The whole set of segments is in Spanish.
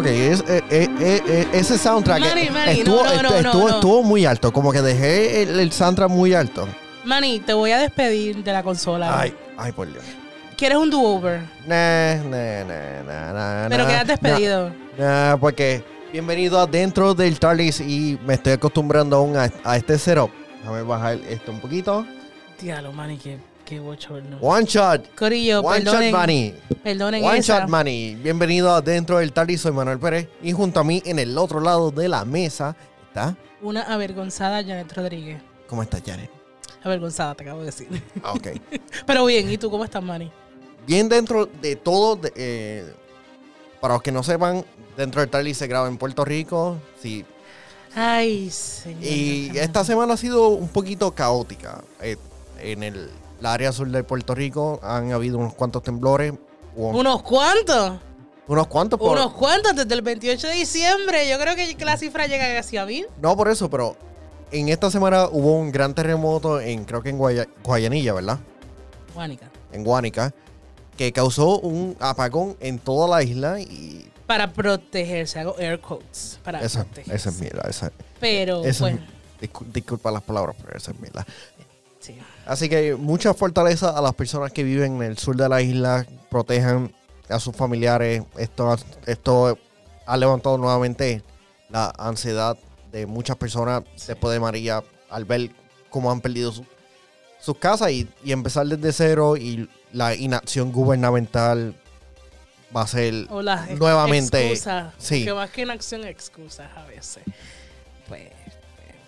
Ok, es- eh, eh, eh, ese soundtrack Manny, Manny, estuvo, no, no, estu- no, estuvo, muy alto. Como que dejé el, el soundtrack muy alto. Manny, te voy a despedir de la consola. Ay, ay, por Dios. ¿Quieres un do-over? Nah, nah, nah, nah, nah, Pero quedas despedido. Nah, nah, porque bienvenido adentro del TARDIS y me estoy acostumbrando aún a, a este setup. Déjame bajar esto un poquito. Diablo, Manny, qué, qué bochorno. One shot. Corillo, One perdonen, shot money. perdonen One esa. shot money. Bienvenido adentro del TARDIS. Soy Manuel Pérez. Y junto a mí, en el otro lado de la mesa, está. Una avergonzada Janet Rodríguez. ¿Cómo estás, Janet? Avergonzada, te acabo de decir. Ah, Ok. Pero bien, ¿y tú cómo estás, Manny? Bien dentro de todo. de, eh, para los que no sepan, dentro del TARDIS se graba en Puerto Rico. Sí, Ay, señor. Y esta semana ha sido un poquito caótica. Eh, en el, la área sur de Puerto Rico han habido unos cuantos temblores. ¿Unos cuantos? unos cuantos por... Unos cuantos desde el 28 de diciembre. Yo creo que la cifra llega casi a mil. No por eso, pero en esta semana hubo un gran terremoto en, creo que en Guaya- Guayanilla, ¿verdad? Juanica. En Guánica, que causó un apagón en toda la isla y Para protegerse, hago air quotes. Para esa, protegerse. esa es mierda. Esa, Pero, esa es- bueno, discu- disculpa las palabras, pero esa es mierda. Sí. Así que mucha fortaleza a las personas que viven en el sur de la isla, protejan a sus familiares. Esto, esto ha levantado nuevamente la ansiedad de muchas personas después de María al ver cómo han perdido su- sus casas y, y empezar desde cero y la inacción gubernamental va a ser O las ex- nuevamente. excusas. sí. Que más que en acción, excusas a veces. Pues.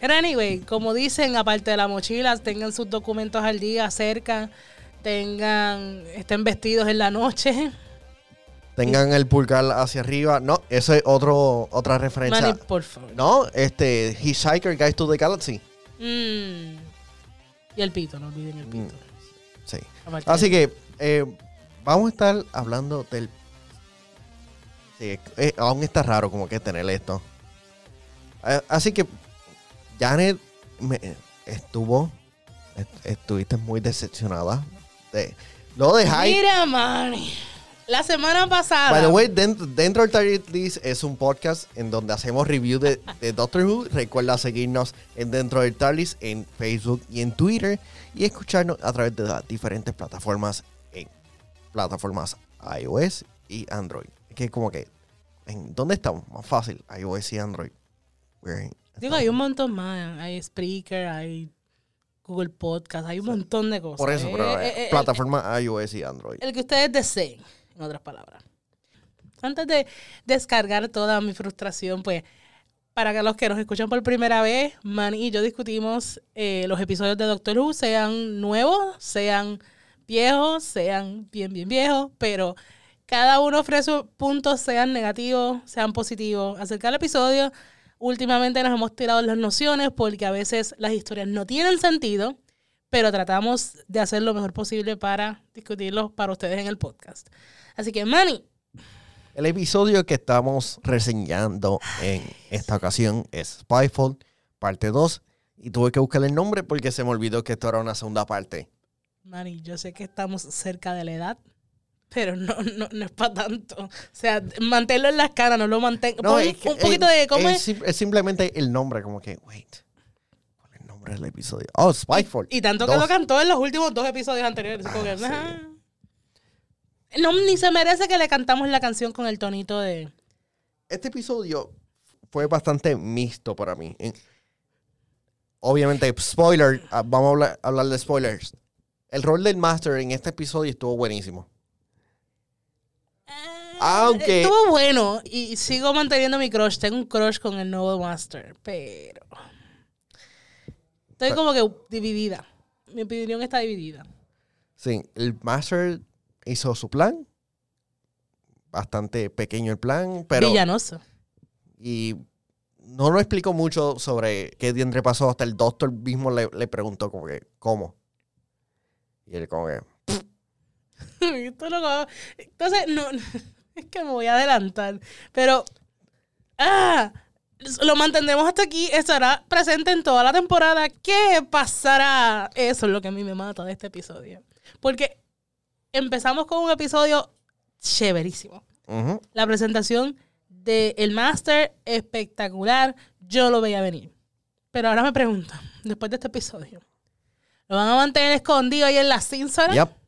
Pero anyway, como dicen, aparte de la mochila, tengan sus documentos al día cerca, tengan, estén vestidos en la noche. Tengan el pulgar hacia arriba. No, eso es otro, otra referencia. Manny, por favor. No, este, Hitchhiker Guide to the Galaxy. Mm. Y el pito, no olviden el pito. Sí. Aparte Así que eh, vamos a estar hablando del. Sí, eh, aún está raro como que tener esto. Eh, así que Janet me, estuvo. est- estuviste muy decepcionada. De, lo de Hype. Mira, Manny. La semana pasada. By the way, dentro, dentro del Target List es un podcast en donde hacemos review de, de Doctor Who. Recuerda seguirnos en Dentro del TARDIS en Facebook y en Twitter y escucharnos a través de las diferentes plataformas en plataformas iOS y Android. Es que como que, ¿en dónde estamos? Más fácil, iOS y Android. We're in- Digo, hay un montón más. Hay Spreaker, hay Google Podcast, hay un montón de cosas. Por eso, pero Eh, eh, eh, eh, plataforma iOS y Android. El que ustedes deseen, en otras palabras. Antes de descargar toda mi frustración, pues, para que los que nos escuchan por primera vez, Manny y yo discutimos los episodios de Doctor Who, sean nuevos, sean viejos, sean bien, bien viejos, pero cada uno ofrece puntos, sean negativos, sean positivos, acerca del episodio. Últimamente nos hemos tirado las nociones porque a veces las historias no tienen sentido, pero tratamos de hacer lo mejor posible para discutirlos para ustedes en el podcast. Así que, Manny, El episodio que estamos reseñando en esta ocasión es Spyfall, parte 2. Y tuve que buscar el nombre porque se me olvidó que esto era una segunda parte. Manny, yo sé que estamos cerca de la edad, pero no, no, no es para tanto. O sea, manténlo en las caras, no lo mantenga. Es que- un poquito de. ¿Cómo es, es? sim- es simplemente el nombre, como que, wait, ¿cuál es el nombre del episodio? Oh, Spyfall. Y tanto que Dos. lo cantó en los últimos dos episodios anteriores. que, Ah, sí. No, ni se merece que le cantamos la canción con el tonito de. Este episodio fue bastante mixto para mí. En- Obviamente, spoiler, ah, vamos a hablar, hablar de spoilers. El rol del Master en este episodio estuvo buenísimo. Aunque- Eh, Estuvo bueno y sigo manteniendo mi crush. Tengo un crush con el nuevo Master, pero. Estoy como que dividida. Mi opinión está dividida. Sí, el Master hizo su plan. Bastante pequeño el plan, pero... Villanoso. Y no lo explicó mucho sobre qué diantre pasó. Hasta el doctor mismo le, le preguntó como que, ¿cómo? Y él como que. Entonces, no, es que me voy a adelantar. Pero, ah, lo mantendremos hasta aquí. Estará presente en toda la temporada. ¿Qué pasará? Eso es lo que a mí me mata de este episodio. Porque empezamos con un episodio chéverísimo. La presentación de el Master espectacular. Yo lo veía venir. Pero ahora me pregunto, después de este episodio, ¿lo van a mantener escondido ahí en la cínsora? Yep.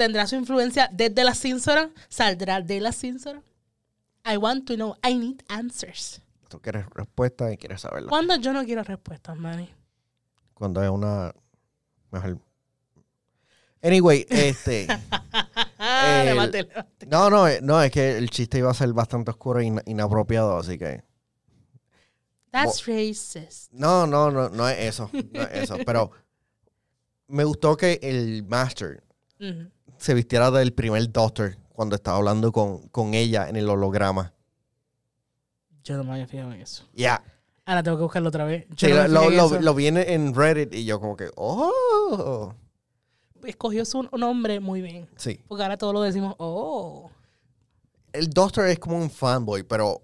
¿Tendrá su influencia desde la cínsora? ¿Saldrá de la cínsora? I want to know. I need answers. Tú quieres respuesta y quieres saberla. ¿Cuándo yo no quiero respuestas, Manny? Cuando es una mejor. Anyway, este. Ah, levante, levante. No, no, eh, no, es que el chiste iba a ser bastante oscuro e in- inapropiado, así que. That's racist. No, no, no, no es eso. No es eso. pero me gustó que el Master. Se vistiera del primer Doctor cuando estaba hablando con, con ella en el holograma. Yo no me había fijado en eso. Ya. Ahora tengo que buscarlo otra vez. Yo Sí, no me lo, lo, lo vi en- en Reddit y yo como que, oh. Escogió su nombre muy bien. Sí. Porque ahora todos lo decimos, oh. El Doctor es como un fanboy, pero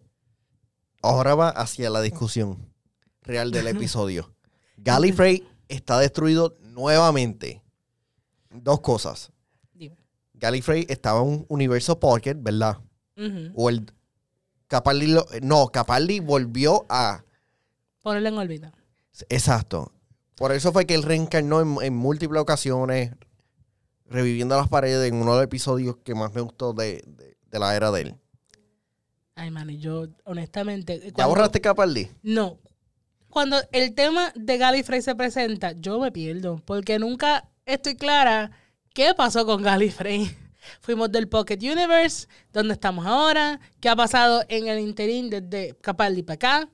ahora va hacia la discusión real del episodio. Gallifrey está destruido nuevamente. Dos cosas. Gallifrey estaba en un universo pocket, ¿verdad? O el Capaldi lo- no, Capaldi volvió a Ponerlo en órbita. exacto. Por eso fue que él reencarnó en, en múltiples ocasiones, reviviendo las paredes en uno de los episodios que más me gustó de, de- de la era de él. Ay, man, y yo, honestamente. ¿Ya cuando- borraste Capaldi? No. Cuando el tema de Gallifrey se presenta, yo me pierdo. Porque nunca estoy clara qué pasó con Gallifrey. Fuimos del Pocket Universe, ¿dónde estamos ahora? ¿Qué ha pasado en el interín desde Capaldi para acá?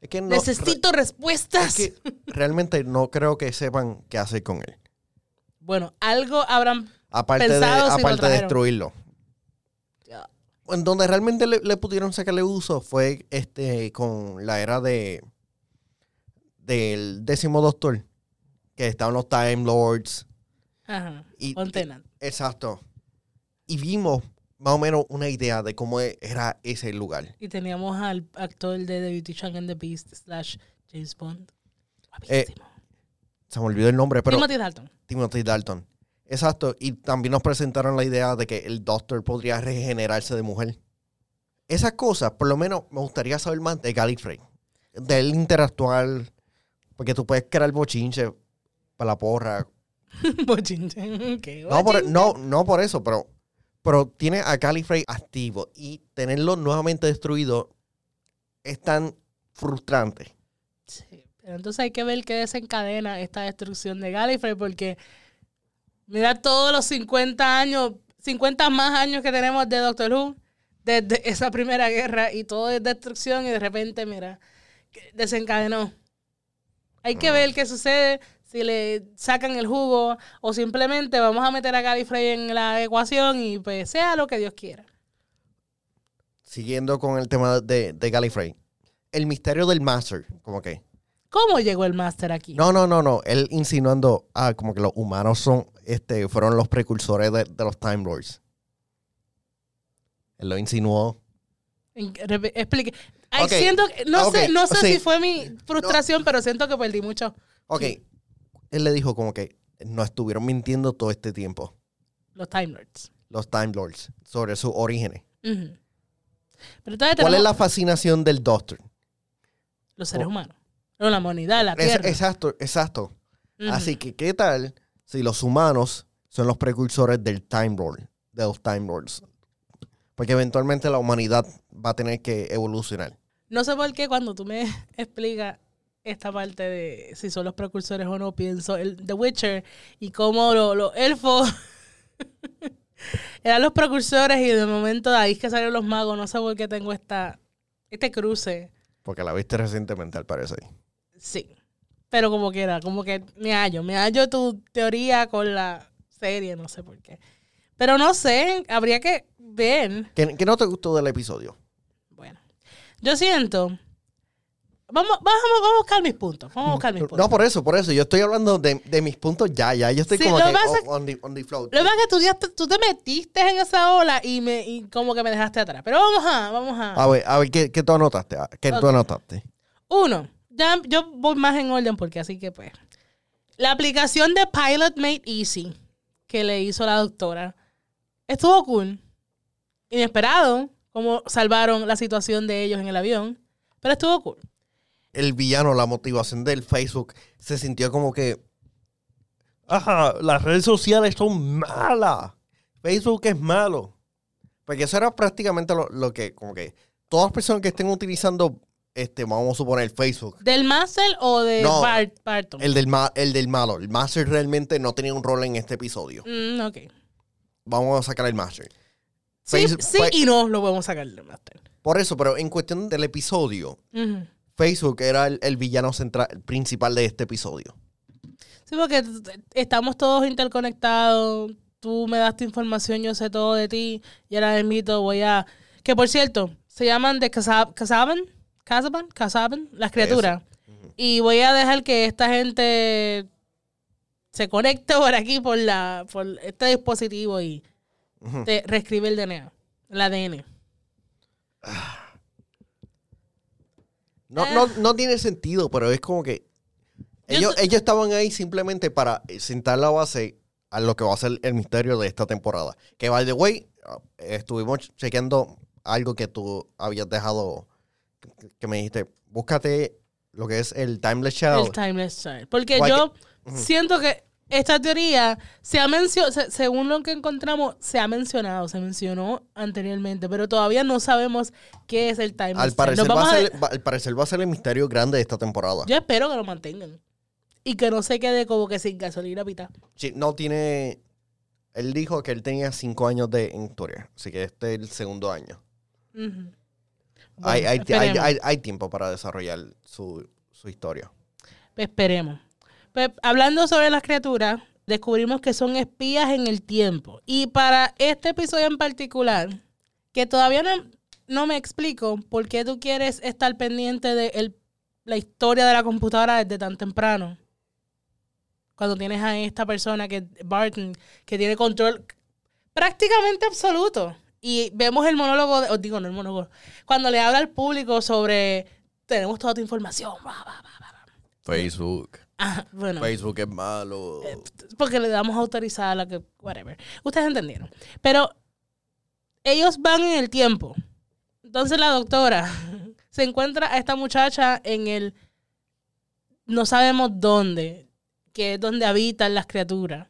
Es que no, Necesito respuestas. Es que realmente no creo que sepan qué hacer con él. Bueno, algo habrán Aparte, de, Pensado si lo aparte de destruirlo. En donde realmente le, le pudieron sacarle uso fue este con la era de del décimo doctor. Que estaban los Time Lords. Ajá. Y, Fontena. exacto. Y vimos más o menos una idea de cómo e- era ese lugar. Y teníamos al actor de The Beauty and the Beast slash James Bond. Eh. Se me olvidó el nombre, pero Timothy Dalton. Timothy Dalton. Exacto. Y también nos presentaron la idea de que el Doctor podría regenerarse de mujer. Esas cosas, por lo menos, me gustaría saber más de Gallifrey. De él interactuar. Porque tú puedes crear bochinche para la porra. Bochinche. ¿Qué No por, no, no por eso, pero, pero tiene a Gallifrey activo. Y tenerlo nuevamente destruido es tan frustrante. Sí, pero entonces hay que ver qué desencadena esta destrucción de Gallifrey, porque mira todos los 50 años, 50 más años que tenemos de Doctor Who, desde esa primera guerra, y todo es destrucción, y de repente, mira, desencadenó. Hay que ver qué sucede, si le sacan el jugo, o simplemente vamos a meter a Gallifrey en la ecuación y pues sea lo que Dios quiera. Siguiendo con el tema de, de Gallifrey. El misterio del Master, como que. ¿Cómo llegó el Master aquí? No, no, no, no. Él insinuando, ah, como que los humanos son, este, fueron los precursores de, de los Time Lords. Él lo insinuó. Explique. Ay, siento no sé, no sé sí. si fue mi frustración, pero siento que perdí mucho Ok. Él le dijo como que no estuvieron mintiendo todo este tiempo, los Time Lords. los Time Lords, sobre sus orígenes. Pero ¿Cuál es la fascinación del Doctor? los seres humanos. No, la humanidad, la Es- Tierra. exacto, exacto. Así que, ¿qué tal si los humanos son los precursores del Time Lord, de los Time Lords? Porque eventualmente la humanidad va a tener que evolucionar. No sé por qué cuando tú me explicas esta parte de si son los precursores o no, pienso el The Witcher y cómo lo- los elfos eran los precursores y de momento de ahí es que salieron los magos. No sé por qué tengo esta, este cruce. Porque la viste recientemente, al parecer. Sí. Pero como quiera, como que me hallo. Me hallo tu teoría con la serie, no sé por qué. Pero no sé, habría que ver. ¿Qué, qué no te gustó del episodio? Bueno, yo siento. Vamos, vamos, vamos a buscar mis puntos. Vamos a buscar mis puntos. No, por eso, por eso. Yo estoy hablando de, de mis puntos ya, ya. Yo estoy Sí, como que on, on the, on the float. Lo que pasa es que tú, ya te, tú te metiste en esa ola y, me, y como que me dejaste atrás. Pero vamos a, vamos a. A ver, a ver, ¿qué, qué tú anotaste? Ah, ¿Qué tú anotaste? Uno, ya yo voy más en orden porque así que pues. La aplicación de Pilot Made Easy que le hizo la doctora estuvo cool. Inesperado, cómo salvaron la situación de ellos en el avión. Pero estuvo cool. El villano, la motivación del Facebook, se sintió como que. Ajá, las redes sociales son malas. Facebook es malo. Porque eso era prácticamente lo, lo que, como que, todas las personas que estén utilizando, este, vamos a suponer, Facebook. ¿Del Master o de No, Bart, Barton? El del, ma- el del malo. El Master realmente no tenía un rol en este episodio. Mm, ok. Vamos a sacar el Master. Sí, sí fe- y no lo podemos sacar del Master. Por eso, pero en cuestión del episodio, Ujú. Facebook era el, el villano central, principal de este episodio. Sí, porque estamos todos interconectados. Tú me das tu información, yo sé todo de ti. Y ahora mismo voy a. Que por cierto, se llaman de Casa- Casaban, Casaban, Casaban, las criaturas. Y voy a dejar que esta gente se conecte por aquí, por la por este dispositivo y te reescribe el DNA, el ADN. No, Eh. no, no tiene sentido, pero es como que ellos, ellos estaban ahí simplemente para sentar la base a lo que va a ser el misterio de esta temporada. Que, by the way, uh, estuvimos chequeando algo que tú habías dejado, que- me dijiste, búscate lo que es el Timeless Child. El Timeless Child. Porque yo siento que esta teoría se ha mencionado, según lo que encontramos, se ha mencionado, se mencionó anteriormente, pero todavía no sabemos qué es el Timeless al, parecer va a ser, va- al parecer va a ser el misterio grande de esta temporada. Yo espero que lo mantengan. Y que no se quede como que sin gasolina pita. Sí, no tiene... Él dijo que él tenía cinco años de en historia, así que este es el segundo año. Hay, Bueno, hay, hay, esperemos. hay- hay tiempo para desarrollar su, su historia. Esperemos. Pues, hablando sobre las criaturas, descubrimos que son espías en el tiempo. Y para este episodio en particular, que todavía no, no me explico por qué tú quieres estar pendiente de el- la historia de la computadora desde tan temprano. Cuando tienes a esta persona que Barton, que tiene control prácticamente absoluto. Y vemos el monólogo, de- os digo, no el monólogo, cuando le habla al público sobre tenemos toda tu información. Facebook. Bueno, Facebook es malo. porque le damos a autorizar a la que, whatever. Ustedes entendieron. Pero ellos van en el tiempo. Entonces la doctora se encuentra a esta muchacha en el, no sabemos dónde, que es donde habitan las criaturas.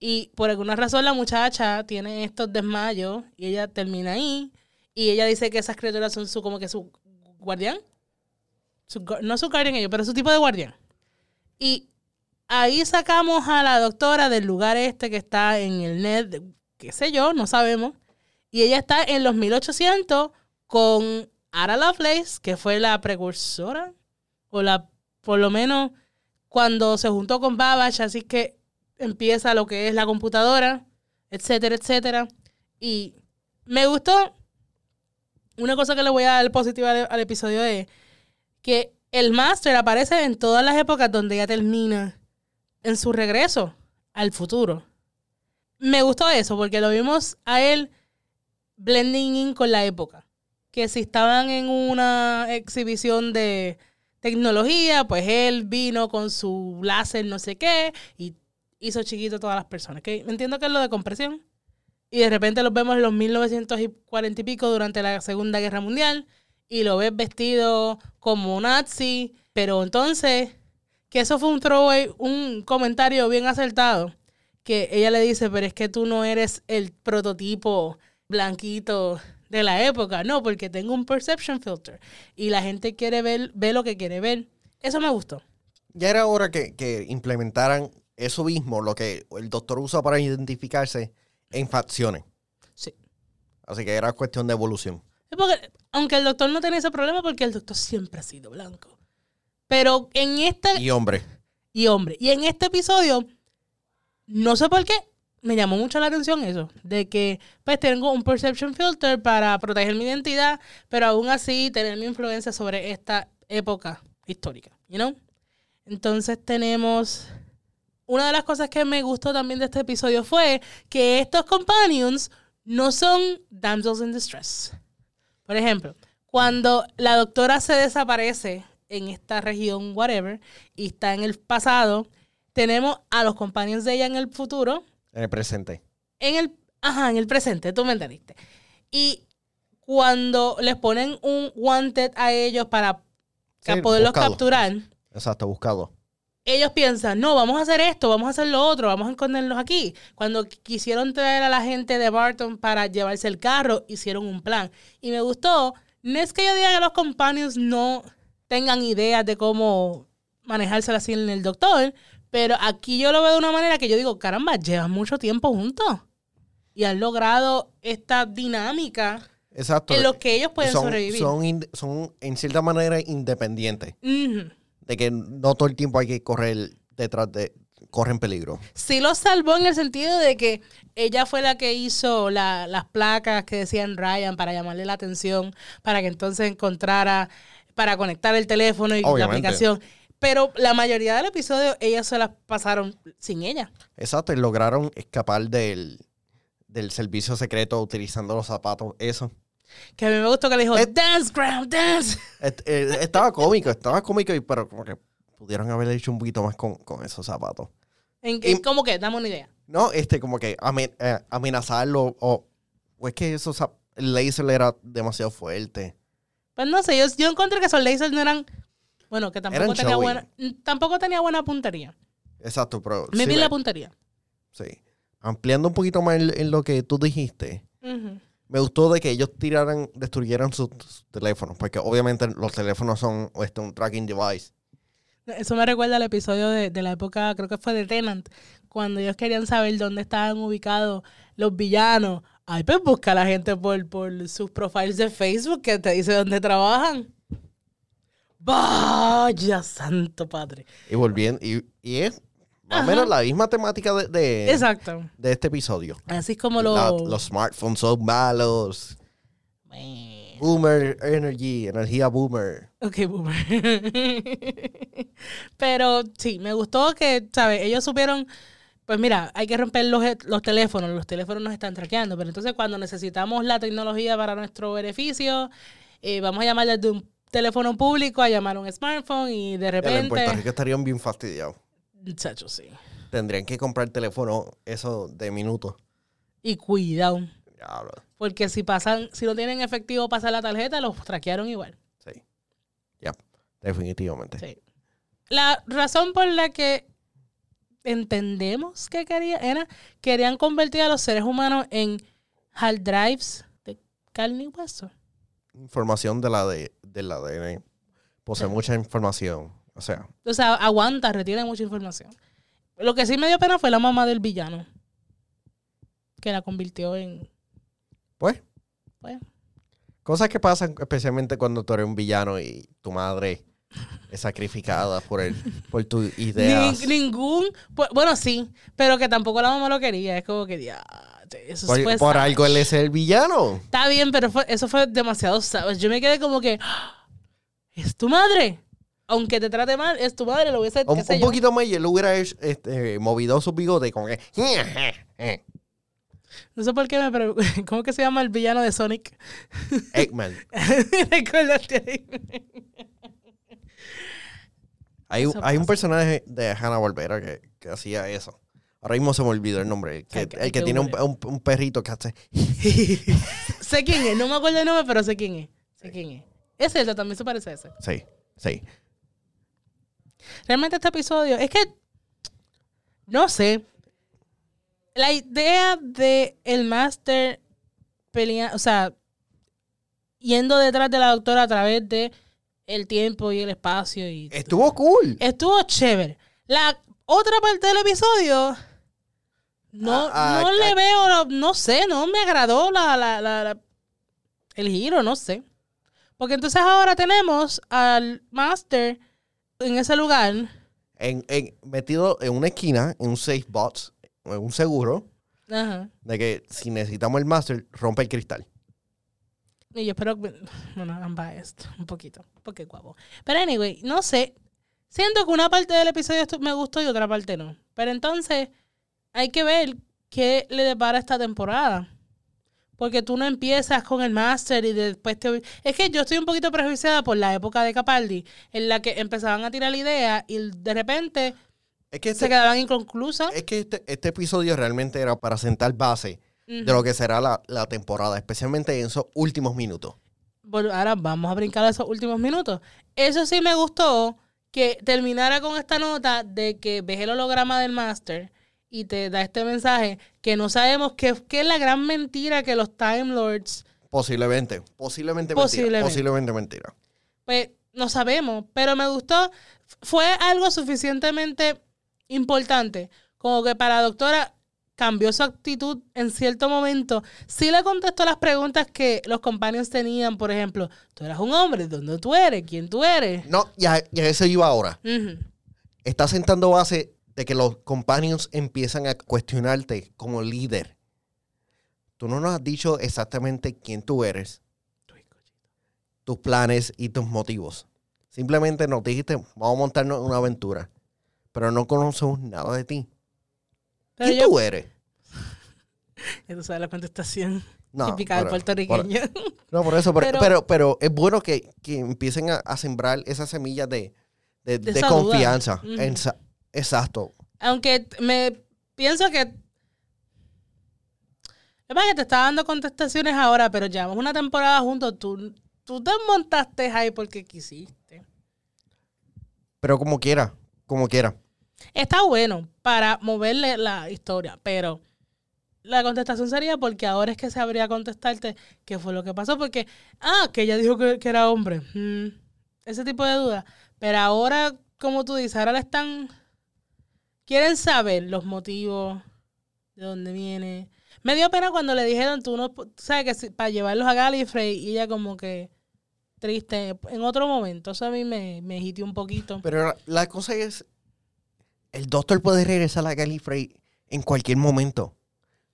Y por alguna razón la muchacha tiene estos desmayos y ella termina ahí. Y ella dice que esas criaturas son su, como que su guardián. Su no su guardián ellos, pero su tipo de guardián. Y ahí sacamos a la doctora del lugar este que está en el net, qué sé yo, no sabemos. Y ella está en los 1800 con Ara Lovelace, que fue la precursora, o la, por lo menos, cuando se juntó con Babbage, así que empieza lo que es la computadora, etcétera, etcétera. Y me gustó, una cosa que le voy a dar positiva al, al episodio es que el Master aparece en todas las épocas donde ella termina en su regreso al futuro. Me gustó eso porque lo vimos a él blending in con la época. Que si estaban en una exhibición de tecnología, pues él vino con su láser no sé qué y hizo chiquito a todas las personas. Que entiendo que es lo de compresión. Y de repente los vemos en los 1940 y pico durante la Segunda Guerra Mundial y lo ves vestido como nazi, pero entonces, que eso fue un throwaway, un comentario bien acertado, que ella le dice, pero es que tú no eres el prototipo blanquito de la época, no, porque tengo un perception filter y la gente quiere ver, ve lo que quiere ver. Eso me gustó. Ya era hora que, que implementaran eso mismo, lo que el doctor usa para identificarse en facciones. Sí. Así que era cuestión de evolución. Porque, aunque el doctor no tenía ese problema, porque el doctor siempre ha sido blanco. Pero en este, Y hombre, y hombre, y en este episodio, no sé por qué, me llamó mucho la atención eso, de que pues tengo un perception filter para proteger mi identidad, pero aún así tener mi influencia sobre esta época histórica, you know? Entonces tenemos una de las cosas que me gustó también de este episodio fue que estos companions no son damsels in distress. Por ejemplo, cuando la doctora se desaparece en esta región, whatever, y está en el pasado, tenemos a los companions de ella en el futuro, en el presente. en el, ajá, en el presente, tú me entendiste. Y cuando les ponen un wanted a ellos para Sí, poderlos buscado. capturar, Exacto, buscado. Ellos piensan, no, vamos a hacer esto, vamos a hacer lo otro, vamos a esconderlos aquí. Cuando qu- quisieron traer a la gente de Barton para llevarse el carro, hicieron un plan. Y me gustó, no es que yo diga que los companions no tengan ideas de cómo manejársela así en el doctor, pero aquí yo lo veo de una manera que yo digo, caramba, llevan mucho tiempo juntos. Y han logrado esta dinámica Exacto. en lo que ellos pueden son, sobrevivir. Son, son en cierta manera independientes. De que no todo el tiempo hay que correr detrás de. Corren peligro. sí lo salvó en el sentido de que ella fue la que hizo la- las placas que decían Ryan para llamarle la atención, para que entonces encontrara, para conectar el teléfono y la aplicación. Pero la mayoría del episodio ellas se las pasaron sin ella. Exacto. Y lograron escapar del, del servicio secreto utilizando los zapatos. Eso. Que a mí me gustó que le dijo, Eh. dance, ground, dance. Et- eh, estaba cómico, estaba cómico, pero como que pudieron haber hecho un poquito más con, con esos zapatos. En, Y- ¿Cómo que? Dame una idea. No, este, como que amen- eh, amenazarlo o, o es que esos el laser era demasiado fuerte. Pues no sé, yo, yo encontré que esos lasers no eran, bueno, que tampoco Eran tenía buena, tampoco tenía buena puntería. Exacto, pero Me sí, vi me- la puntería. sí. Ampliando un poquito más en, en lo que tú dijiste, Ujú. Me gustó de que ellos tiraran, destruyeran sus, sus teléfonos, porque obviamente los teléfonos son este, un tracking device. Eso me recuerda al episodio de, de la época, creo que fue de Tenant, cuando ellos querían saber dónde estaban ubicados los villanos. Ay, pues busca a la gente por, por sus profiles de Facebook que te dice dónde trabajan. Vaya santo padre. Y volviendo, y, y es más o menos la misma temática de, de, Exacto. de este episodio. Así es como La- lo... los smartphones son malos. Boomer energy, energía boomer. Ok, boomer. Pero sí, me gustó que, ¿sabes? Ellos supieron, pues mira, hay que romper los, los teléfonos, los teléfonos nos están traqueando, pero entonces cuando necesitamos la tecnología para nuestro beneficio, eh, vamos a llamar desde un teléfono público a llamar a un smartphone y de Ya, En Puerto repente... Rico estarían bien fastidiados. Chacho, sí. Tendrían que comprar teléfono eso de minutos. Y cuidado, Diablo. porque si pasan, si no tienen efectivo pasar la tarjeta, los traquearon igual. Sí. Ya, definitivamente. Sí. La razón por la que entendemos que quería, era querían convertir a los seres humanos en hard drives de carne y hueso. Información de la de del ADN. Posee Sí. mucha información. O sea, O sea, aguanta, retiene mucha información. Lo que sí me dio pena fue la mamá del villano. Que la convirtió en. pues, Pues, cosas que pasan especialmente cuando tú eres un villano y tu madre es sacrificada por el, por tus ideas. Nin- ningún. pues, bueno, sí, pero que tampoco la mamá lo quería. Es como que ya. Eso Por, fue por algo él es el villano. Está bien, pero fue- eso fue demasiado savage. Yo me quedé como que. "Ah, Es tu madre. Aunque te trate mal, es tu madre. Lo hubiese. Un, qué sé un yo. poquito más y él hubiera hecho, este, movido su bigote que. No sé por qué me. Pero, ¿Cómo que se llama el villano de Sonic? Eggman. Recuérdate ahí. Hay, Eso hay un pasa. personaje de Hanna Barbera que, que hacía eso. Ahora mismo se me olvidó el nombre. El que, Hay que- el hay que que tiene un, un- un perrito que hace. sé quién es. No me acuerdo el nombre, pero sé quién es. Sé quién es. Es cierto, también se parece a ese. Sí, sí. Realmente este episodio. Es que. No sé. La idea de el Master peleando. O sea. Yendo detrás de la doctora a través de el tiempo y el espacio y Estuvo cool. estuvo chévere. La otra parte del episodio no, Ah, ah, no le ah. veo, no sé, no me agradó la, la- la- la- el giro, no sé. Porque entonces ahora tenemos al Master en ese lugar. En, en- metido en una esquina, en un safe box, en un seguro, Ajá. de que si necesitamos el master, rompe el cristal. Y yo espero que. Bueno, I'm biased. Un poquito. Porque guapo. Pero anyway, no sé. Siento que una parte del episodio me gustó y otra parte no. Pero entonces, hay que ver qué le depara esta temporada. Porque tú no empiezas con el Master y después te... Es que yo estoy un poquito prejuiciada por la época de Capaldi, en la que empezaban a tirar la idea y de repente Es que se este, quedaban inconclusas. es que este, este episodio realmente era para sentar base de lo que será la, la temporada, especialmente en esos últimos minutos. Bueno, ahora vamos a brincar a esos últimos minutos. Eso sí me gustó que terminara con esta nota de que ves el holograma del Master y te da este mensaje que no sabemos qué, es la gran mentira que los Time Lords, Posiblemente, posiblemente mentira. Posiblemente. Posiblemente mentira. pues no sabemos, pero me gustó. Fue algo suficientemente importante como que para la doctora cambió su actitud en cierto momento. Sí le contestó las preguntas que los compañeros tenían, por ejemplo, tú eras un hombre, ¿dónde tú eres? ¿Quién tú eres? No, ya, ya eso iba ahora. Está sentando base de que los companions empiezan a cuestionarte como líder. Tú no nos has dicho exactamente quién tú eres, tus planes y tus motivos. Simplemente nos dijiste, vamos a montarnos en una aventura. Pero no conocemos nada de ti. Pero ¿Quién yo- tú eres? Ya tú sabes la contestación No, típica del por- puertorriqueño. No, por eso, pero, Pero- pero, pero es bueno que, que empiecen a, a sembrar esas semillas de, de, De de esa duda. confianza. Ujú. Exacto. Aunque me pienso que. Es más que te está dando contestaciones ahora, pero llevamos una temporada juntos. Tú, tú te montaste ahí porque quisiste. Pero como quiera, como quiera. Está bueno para moverle la historia, pero la contestación sería porque ahora es que sabría contestarte qué fue lo que pasó. Porque, ah, que ella dijo que, que era hombre. Mm, ese tipo de dudas. Pero ahora, como tú dices, ahora le están. Quieren saber los motivos, de dónde viene. Me dio pena cuando le dijeron, tú no. ¿Sabes? Que si- para llevarlos a Gallifrey y ella, como que triste. En otro momento, eso a mí me, me hitió un poquito. Pero la, cosa es, el doctor puede regresar a Gallifrey en cualquier momento.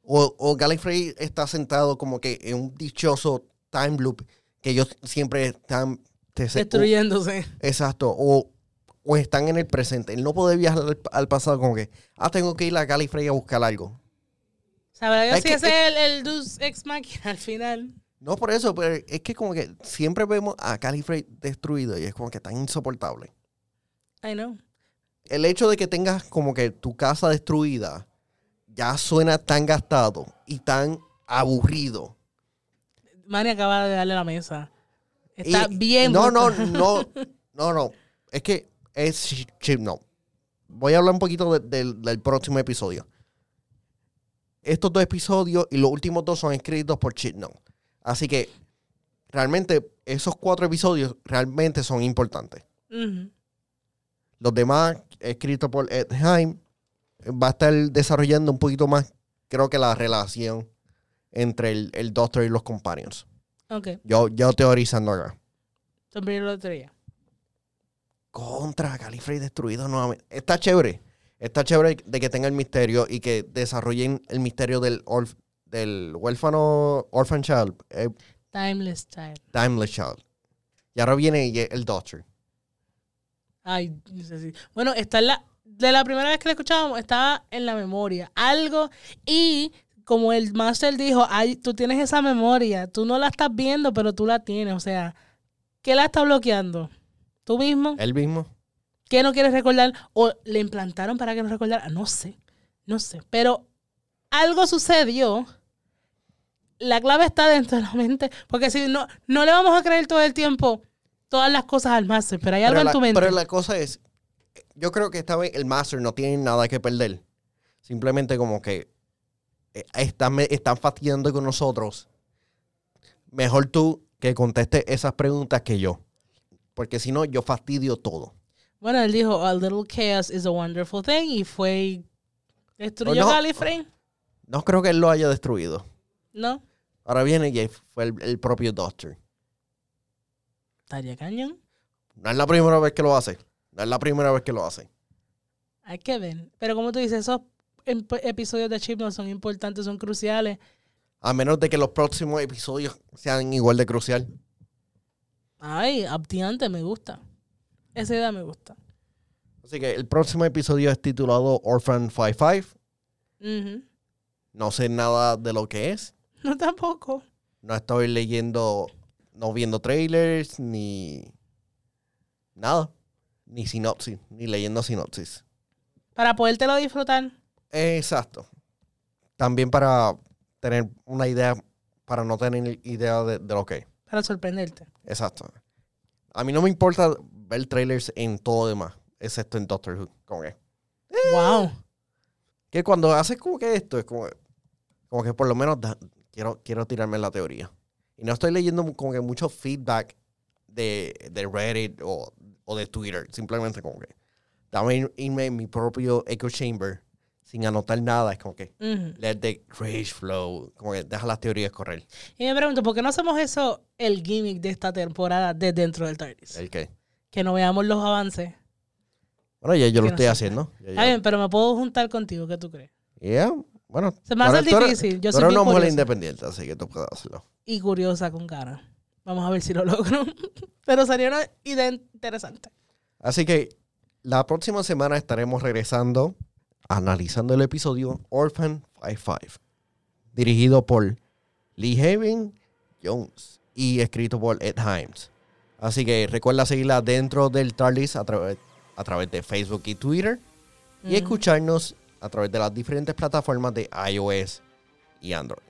O, o Gallifrey está sentado como que en un dichoso time loop que ellos siempre están... Destruyéndose. Exacto. O, o están en el presente. Él no puede viajar al, al pasado como que, ah, tengo que ir a Gallifrey a buscar algo. Sabrá Dios si que- ese es el, el Deus Ex Machina al final. No por eso, pero es que como que siempre vemos a Gallifrey destruido y es como que tan insoportable. I know. El hecho de que tengas como que tu casa destruida ya suena tan gastado y tan aburrido. Manny acaba de darle la mesa. Está Y- bien. No, no, no, no, no. Es que es chi- chip, no. Voy a hablar un poquito de- del- del próximo episodio. Estos dos episodios y los últimos dos son escritos por Chip No. Así que realmente esos cuatro episodios realmente son importantes. Los demás, escritos por Ed Heim, va a estar desarrollando un poquito más, creo que la relación entre el, el Doctor y los Companions. Ok. Yo, yo teorizando acá. De lotería. Contra Gallifrey destruido nuevamente. Está chévere. Está chévere de que tenga el misterio y que desarrollen el misterio del, orf- del huérfano Orphan Child, eh, Timeless Child. Timeless Child. Y ahora viene el Doctor. Ay, no sé si- Bueno, está en la. De la primera vez que la escuchábamos, estaba en la memoria. Algo. Y como el Master dijo, ay, tú tienes esa memoria. Tú no la estás viendo, pero tú la tienes. O sea, ¿qué la está bloqueando? ¿Tú mismo? Él mismo. ¿Qué no quieres recordar? ¿O le implantaron para que no recordara? No sé, no sé. Pero algo sucedió. La clave está dentro de la mente. Porque si no, no le vamos a creer todo el tiempo todas las cosas al máster, pero hay algo Pero en la, tu mente. pero la cosa es, yo creo que esta vez el Master no tiene nada que perder. Simplemente como que eh, están, están fastidiando con nosotros. Mejor tú que contestes esas preguntas que yo. Porque si no, yo fastidio todo. Bueno, él dijo, a little chaos is a wonderful thing. Y fue destruyó no. Gallifrey. No creo que él lo haya destruido. ¿No? Ahora viene y fue el, el propio Doctor. Estaría cañón. No es la primera vez que lo hace. No es la primera vez que lo hace. Hay que ver. Pero como tú dices, esos em- episodios de Chip no son importantes, son cruciales. A menos de que los próximos episodios sean igual de crucial. Ay, Abdiante me gusta. Esa idea me gusta. Así que el próximo episodio es titulado Orphan 55. Ujú. No sé nada de lo que es. No tampoco. No estoy leyendo, no viendo trailers, ni nada. Ni sinopsis, ni leyendo sinopsis. Para podértelo disfrutar. Exacto. También para, tener una idea para no tener idea de, de lo que es. Para sorprenderte. Exacto. A mí no me importa ver trailers en todo demás, excepto en Doctor Who. Como que, Wow. que cuando haces como que esto, es como, como que por lo menos da- quiero, quiero tirarme la teoría. Y no estoy leyendo como que mucho feedback de, de Reddit o, o de Twitter. Simplemente como que dame ir- irme en mi propio echo chamber sin anotar nada. Es como que let the rage flow. Como que deja las teorías correr. Y me pregunto, ¿por qué no hacemos eso el gimmick de esta temporada de dentro del TARDIS? El que. Que no veamos los avances. Bueno, ya yo lo no estoy haciendo. Ya, ya. Está bien, pero me puedo juntar contigo, ¿qué tú crees? Yeah, Bueno, Se me hace tú eres- difícil. Yo soy bien una mujer independiente, así que tú puedes hacerlo. y curiosa con cara. Vamos a ver si lo logro. pero sería una idea interesante. Así que la próxima semana estaremos regresando analizando el episodio Orphan 55, dirigido por Lee Haven Jones y escrito por Ed Himes. Así que recuerda seguirla dentro del TARDIS a, través a través de Facebook y Twitter y Ujú. escucharnos a través de las diferentes plataformas de iOS y Android.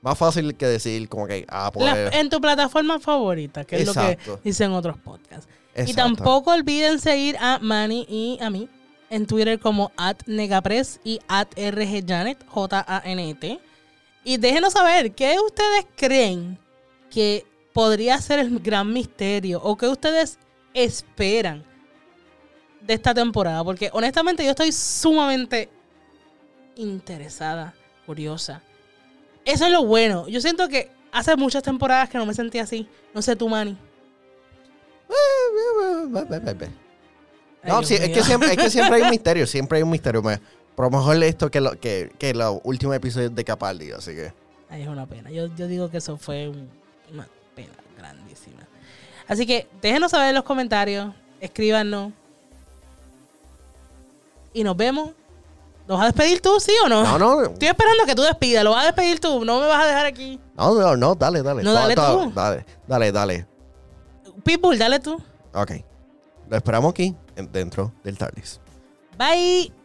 Más fácil que decir como que ah, pues, La- en tu plataforma favorita, que es lo que dicen otros podcasts. Y tampoco olviden seguir a Manny y a mí en Twitter como at Negapress y at RGJanet, J-A-N-T. Y déjenos saber qué ustedes creen que podría ser el gran misterio o qué ustedes esperan de esta temporada. Porque honestamente yo estoy sumamente interesada, curiosa. Eso es lo bueno. Yo siento que hace muchas temporadas que no me sentía así. No sé tú, Manny. No, Ay, sí, es, que siempre, es que siempre hay un misterio, siempre hay un misterio. Me, pero mejor esto que, lo, que, que los últimos episodios de Capaldi, así que... Ay, es una pena. Yo, yo digo que eso fue un- una pena grandísima. Así que déjenos saber en los comentarios, escríbanos. Y nos vemos. ¿Lo vas a despedir tú, sí o no? No, no, Estoy esperando que tú despidas. Lo vas a despedir tú. No me vas a dejar aquí. no, no, no, dale, dale. No, dale tú. Dale, dale, dale. Pitbull, dale tú. Ok. Lo esperamos aquí, dentro del TARDIS. Bye.